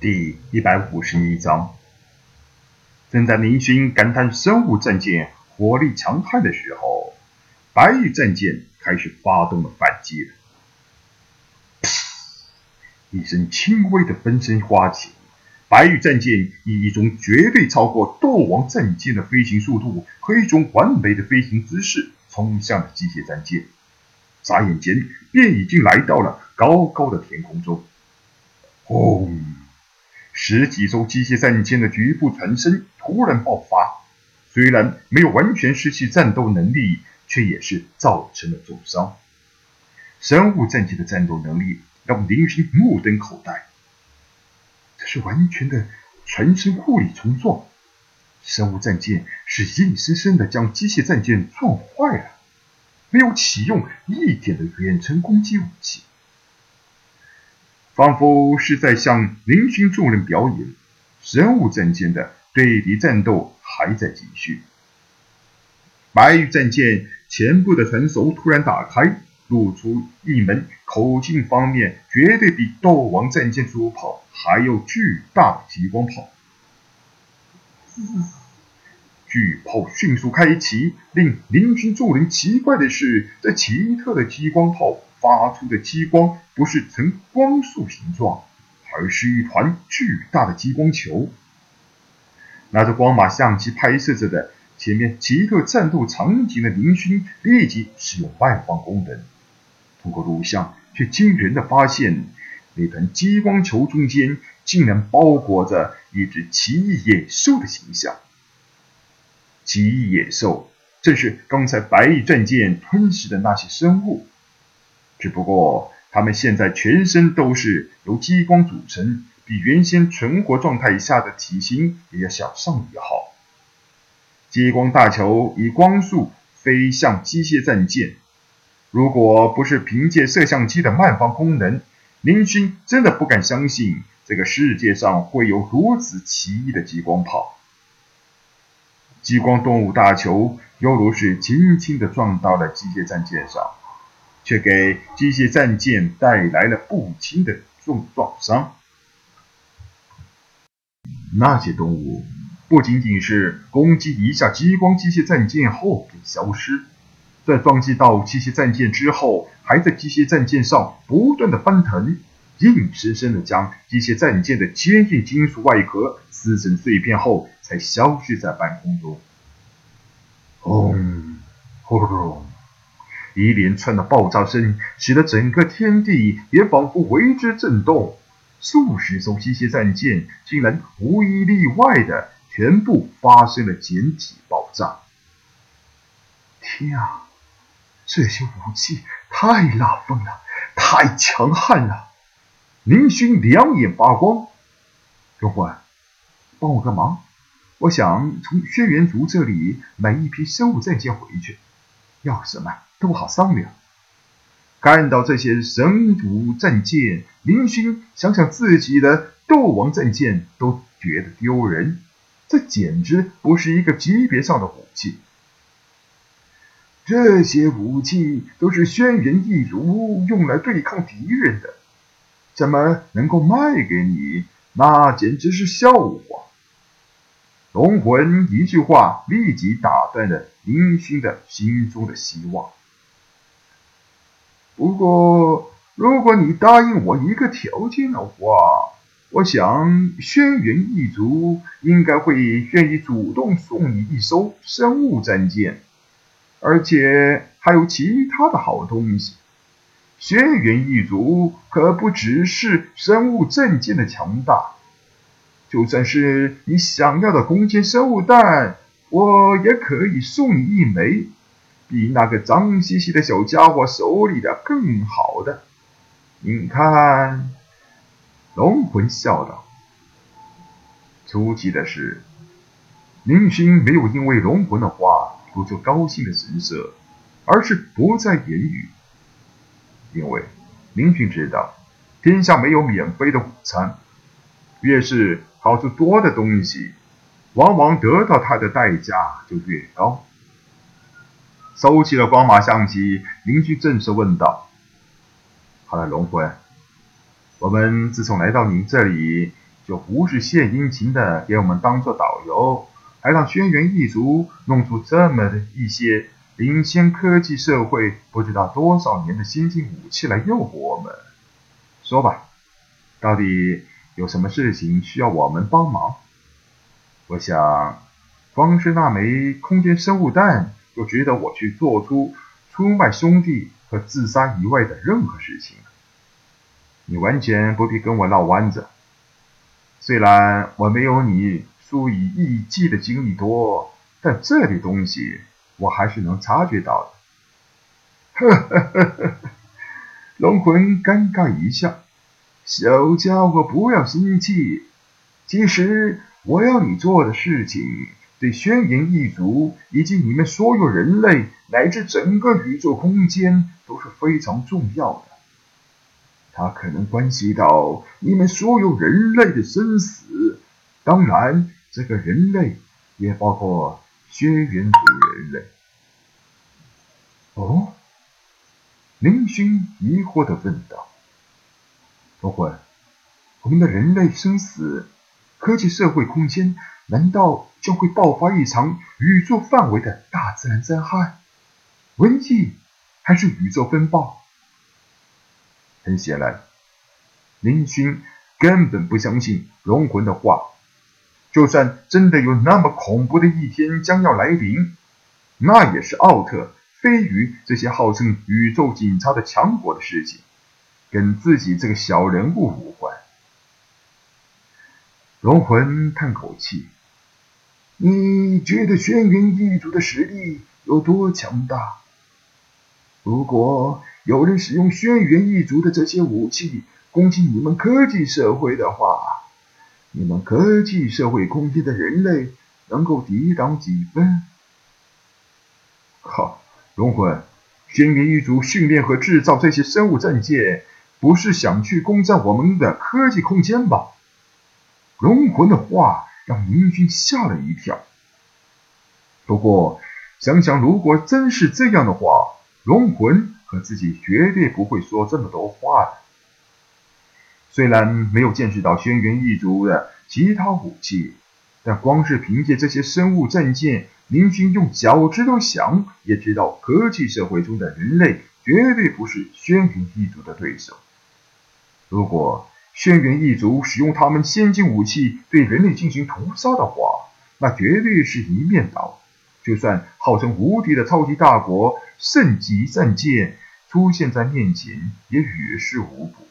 第一百五十一章，正在林勋感叹生物战舰火力强悍的时候，白羽战舰开始发动了反击了。一声轻微的分身花起，白羽战舰以一种绝对超过斗王战舰的飞行速度和一种完美的飞行姿势冲向了机械战舰，眨眼间便已经来到了高高的天空中。轰！十几艘机械战舰的局部船身突然爆发，虽然没有完全失去战斗能力，却也是造成了重伤。生物战舰的战斗能力让林平目瞪口呆，这是完全的全身物理冲撞。生物战舰是硬生生的将机械战舰撞坏了，没有启用一点的远程攻击武器。仿佛是在向林军众人表演，神武战舰的对敌战斗还在继续。白羽战舰前部的船首突然打开，露出一门口径方面绝对比斗王战舰主炮还要巨大的激光炮。巨炮迅速开启，令林军众人奇怪的是，这奇特的激光炮。发出的激光不是呈光束形状，而是一团巨大的激光球。拿着光马相机拍摄着的前面奇特战斗场景的林勋，立即使用外放功能，通过录像，却惊人的发现，那团激光球中间竟然包裹着一只奇异野兽的形象。奇异野兽正是刚才白翼战舰吞噬的那些生物。只不过，他们现在全身都是由激光组成，比原先存活状态下的体型也要小上一号。激光大球以光速飞向机械战舰，如果不是凭借摄像机的慢放功能，林勋真的不敢相信这个世界上会有如此奇异的激光炮。激光动物大球犹如是轻轻地撞到了机械战舰上。却给机械战舰带来了不轻的重创伤。那些动物不仅仅是攻击一下激光机械战舰后便消失，在撞击到机械战舰之后，还在机械战舰上不断的翻腾，硬生生的将机械战舰的坚硬金属外壳撕成碎片后，才消失在半空中。轰！轰！一连串的爆炸声，使得整个天地也仿佛为之震动。数十艘机械战舰竟然无一例外的全部发生了简体爆炸！天啊，这些武器太拉风了，太强悍了！林勋两眼发光。荣魂，帮我个忙，我想从轩辕族这里买一批生物战舰回去，要什么？都好商量。看到这些神武战舰，林勋想想自己的斗王战舰都觉得丢人。这简直不是一个级别上的武器。这些武器都是轩辕一族用来对抗敌人的，怎么能够卖给你？那简直是笑话！龙魂一句话立即打断了林勋的心中的希望。不过，如果你答应我一个条件的话，我想轩辕一族应该会愿意主动送你一艘生物战舰，而且还有其他的好东西。轩辕一族可不只是生物战舰的强大，就算是你想要的攻坚生物弹，我也可以送你一枚。比那个脏兮兮的小家伙手里的更好的，你看。龙魂笑道。出奇的是，林勋没有因为龙魂的话露出高兴的神色，而是不再言语。因为林勋知道，天下没有免费的午餐，越是好处多的东西，往往得到它的代价就越高。收起了光马相机，邻居正式问道：“好了，龙魂，我们自从来到您这里，就不是献殷勤的给我们当做导游，还让轩辕一族弄出这么的一些领先科技社会不知道多少年的先进武器来诱惑我们。说吧，到底有什么事情需要我们帮忙？我想，光是那枚空间生物弹就值得我去做出出卖兄弟和自杀以外的任何事情。你完全不必跟我绕弯子。虽然我没有你数以亿计的精力多，但这类东西我还是能察觉到的。呵呵呵呵，龙魂尴尬一笑：“小家伙，不要生气。其实我要你做的事情，对轩辕一族以及你们所有人类乃至整个宇宙空间都是非常重要的。”它可能关系到你们所有人类的生死，当然，这个人类也包括轩辕族人类。哦，林勋疑惑的问道：“龙魂，我们的人类生死，科技社会空间难道将会爆发一场宇宙范围的大自然灾害，瘟疫，还是宇宙风暴？”很显然，林勋根本不相信龙魂的话。就算真的有那么恐怖的一天将要来临，那也是奥特、飞鱼这些号称宇宙警察的强国的事情，跟自己这个小人物无关。龙魂叹口气：“你觉得轩辕一族的实力有多强大？如果……”有人使用轩辕一族的这些武器攻击你们科技社会的话，你们科技社会空间的人类能够抵挡几分？靠，龙魂，轩辕一族训练和制造这些生物战舰，不是想去攻占我们的科技空间吧？龙魂的话让明君吓了一跳。不过，想想如果真是这样的话，龙魂。和自己绝对不会说这么多话的。虽然没有见识到轩辕一族的其他武器，但光是凭借这些生物战舰，林军用脚趾头想也知道，科技社会中的人类绝对不是轩辕一族的对手。如果轩辕一族使用他们先进武器对人类进行屠杀的话，那绝对是一面倒。就算号称无敌的超级大国。圣级战舰出现在面前，也于事无补。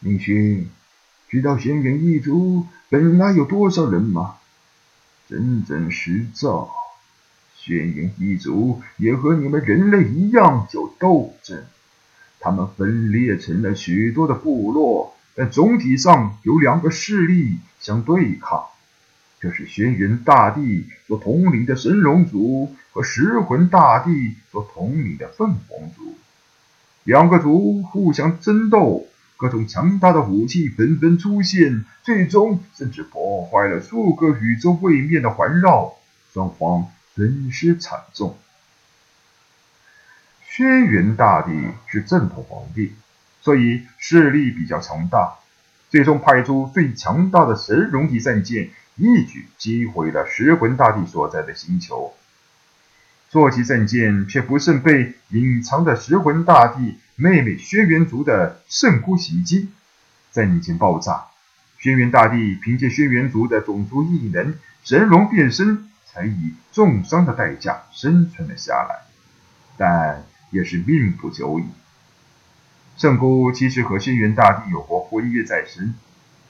明勋，知道轩辕一族本来有多少人吗？真真实造，轩辕一族也和你们人类一样有斗争。他们分裂成了许多的部落，但总体上有两个势力相对抗。这是轩辕大帝所统领的神龙族和食魂大帝所统领的凤凰族，两个族互相争斗，各种强大的武器纷纷出现，最终甚至破坏了数个宇宙位面的环绕，双方损失惨重。轩辕大帝是正统皇帝，所以势力比较强大，最终派出最强大的神龙级战舰。一举击毁了石魂大帝所在的星球，坐骑战舰却不慎被隐藏的石魂大帝妹妹轩辕族的圣姑袭击，战舰爆炸。轩辕大帝凭借轩辕族的种族异能神龙变身，才以重伤的代价生存了下来，但也是命不久矣。圣姑其实和轩辕大帝有过婚约在身。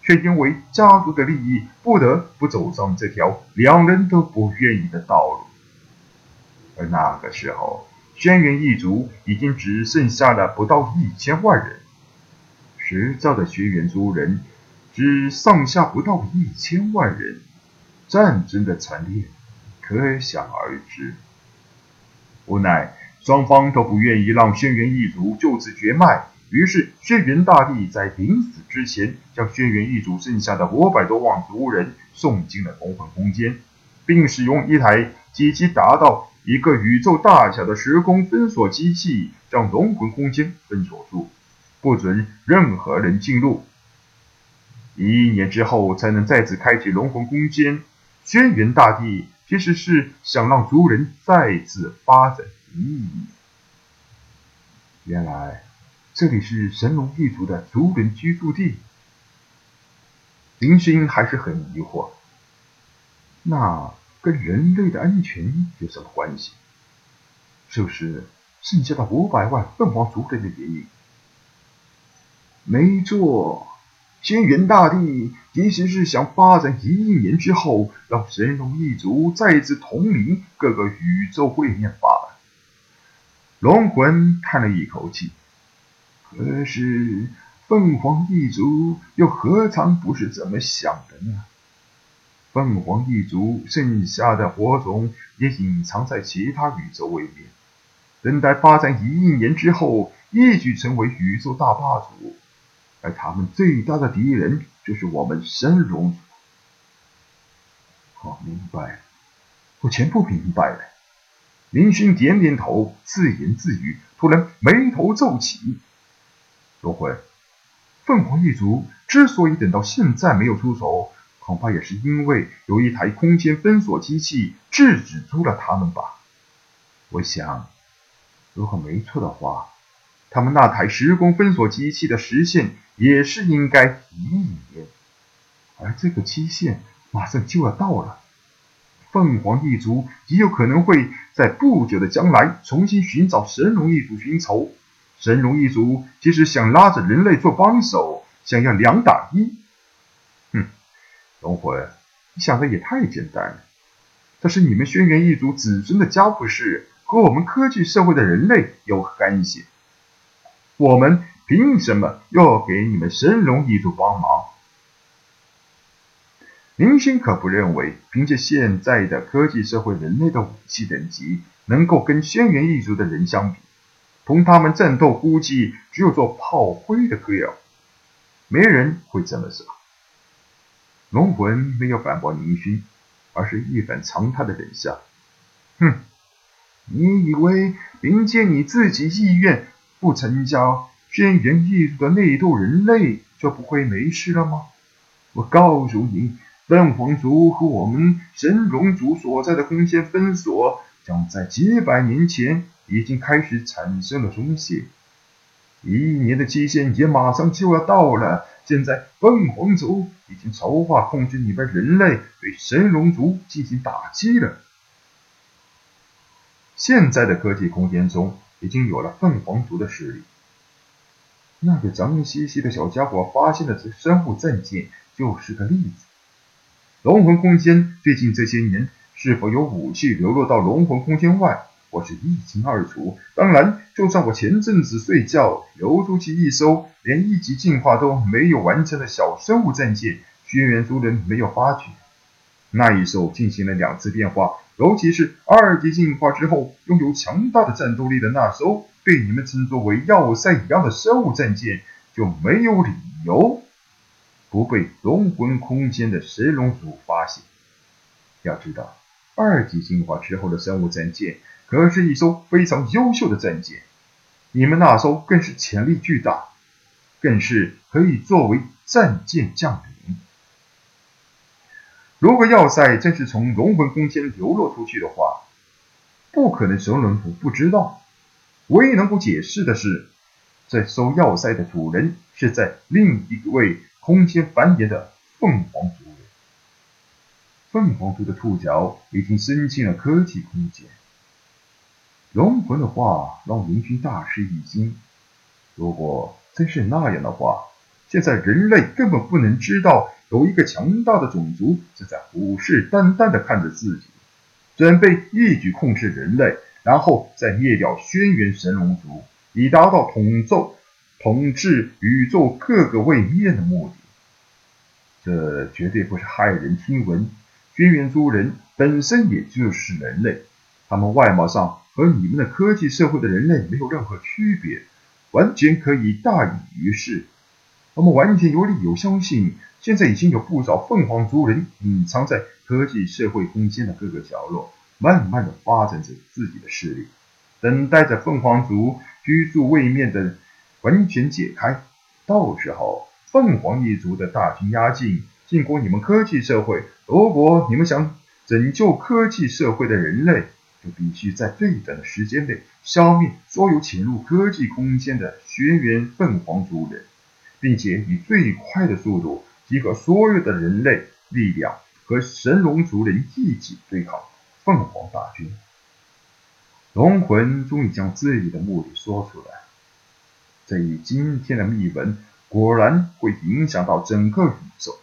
却因为家族的利益，不得不走上这条两人都不愿意的道路。而那个时候，轩辕一族已经只剩下了不到一千万人，实造的轩辕族人只上下不到一千万人，战争的惨烈可想而知。无奈双方都不愿意让轩辕一族就此绝脉。于是，轩辕大帝在临死之前，将轩辕一族剩下的五百多万族人送进了同魂空间，并使用一台机器达到一个宇宙大小的时空封锁机器，将龙魂空间封锁住，不准任何人进入。一亿年之后才能再次开启龙魂空间。轩辕大帝其实是想让族人再次发展原来这里是神龙一族的族人居住地。林星还是很疑惑，那跟人类的安全有什么关系？是不是剩下的五百万凤凰族人的原因？没错，轩辕大帝其实是想发展一亿年之后，让神龙一族再次统领各个宇宙会面吧。龙魂叹了一口气，可是。凤凰一族又何尝不是这么想的呢？凤凰一族剩下的火种也隐藏在其他宇宙位面，等待发展一亿年之后，一举成为宇宙大霸主。而他们最大的敌人就是我们神龙族。我明白了，我全部明白了。林勋点点头，自言自语，突然眉头皱起。龙魂。凤凰一族之所以等到现在没有出手，恐怕也是因为有一台空间封锁机器制止住了他们吧。我想，如果没错的话，他们那台时空封锁机器的时限也是应该一亿年，而这个期限马上就要到了。凤凰一族极有可能会在不久的将来重新寻找神龙一族寻仇。神龙一族其实想拉着人类做帮手，想要两打一。哼，龙魂，你想的也太简单了。这是你们轩辕一族子孙的家务事，和我们科技社会的人类有何干系？我们凭什么要给你们神龙一族帮忙？林星可不认为，凭借现在的科技社会，人类的武器等级能够跟轩辕一族的人相比。同他们战斗，估计只有做炮灰的料。没人会这么说。龙魂没有反驳林勋，而是一反常态的冷笑：“哼，你以为凭借你自己意愿不成交轩辕一族的内斗人类就不会没事了吗？我告诉你，凤凰族和我们神龙族所在的空间分锁，将在几百年前。”已经开始产生了松懈，一年的期限也马上就要到了。现在凤凰族已经筹划控制你们人类，对神龙族进行打击了。现在的科技空间中已经有了凤凰族的势力。那个脏兮兮的小家伙发现的这生物战舰就是个例子。龙魂空间最近这些年是否有武器流落到龙魂空间外？我是一清二楚。当然，就算我前阵子睡觉流出去一艘连一级进化都没有完成的小生物战舰，轩辕族人没有发觉。那一艘进行了两次变化，尤其是二级进化之后拥有强大的战斗力的那艘，被你们称作为要塞一样的生物战舰，就没有理由不被龙魂空间的神龙族发现。要知道，二级进化之后的生物战舰。可是一艘非常优秀的战舰，你们那艘更是潜力巨大，更是可以作为战舰降临。如果要塞真是从龙魂空间流落出去的话，不可能神龙族不知道。唯一能够解释的是，这艘要塞的主人是在另一位空间繁衍的凤凰族人。凤凰族的触角已经伸进了科技空间。龙魂的话让明君大吃一惊。如果真是那样的话，现在人类根本不能知道有一个强大的种族正在虎视眈眈地看着自己，准备一举控制人类，然后再灭掉轩辕神龙族，以达到统奏统治宇宙各个位面的目的。这绝对不是骇人听闻。轩辕族人本身也就是人类，他们外貌上。和你们的科技社会的人类没有任何区别，完全可以大隐于世。我们完全有理由相信，现在已经有不少凤凰族人隐藏在科技社会空间的各个角落，慢慢的发展着自己的势力，等待着凤凰族居住位面的完全解开。到时候凤凰一族的大军压境，进攻你们科技社会。如果你们想拯救科技社会的人类，就必须在最短的时间内消灭所有潜入科技空间的学员凤凰族人，并且以最快的速度集合所有的人类力量，和神龙族人一起对抗凤凰大军。龙魂终于将自己的目的说出来。这一今天的密文果然会影响到整个宇宙，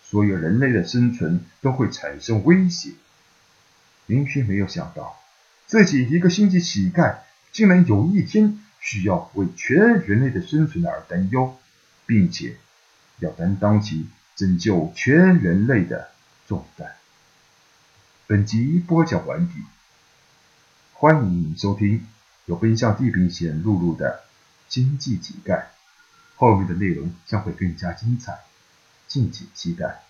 所有人类的生存都会产生威胁。林勋没有想到，自己一个星际乞丐，竟然有一天需要为全人类的生存而担忧，并且要担当起拯救全人类的重担。本集播讲完毕，欢迎收听由奔向地平线录入的《经济乞丐》，后面的内容将会更加精彩，敬请期待。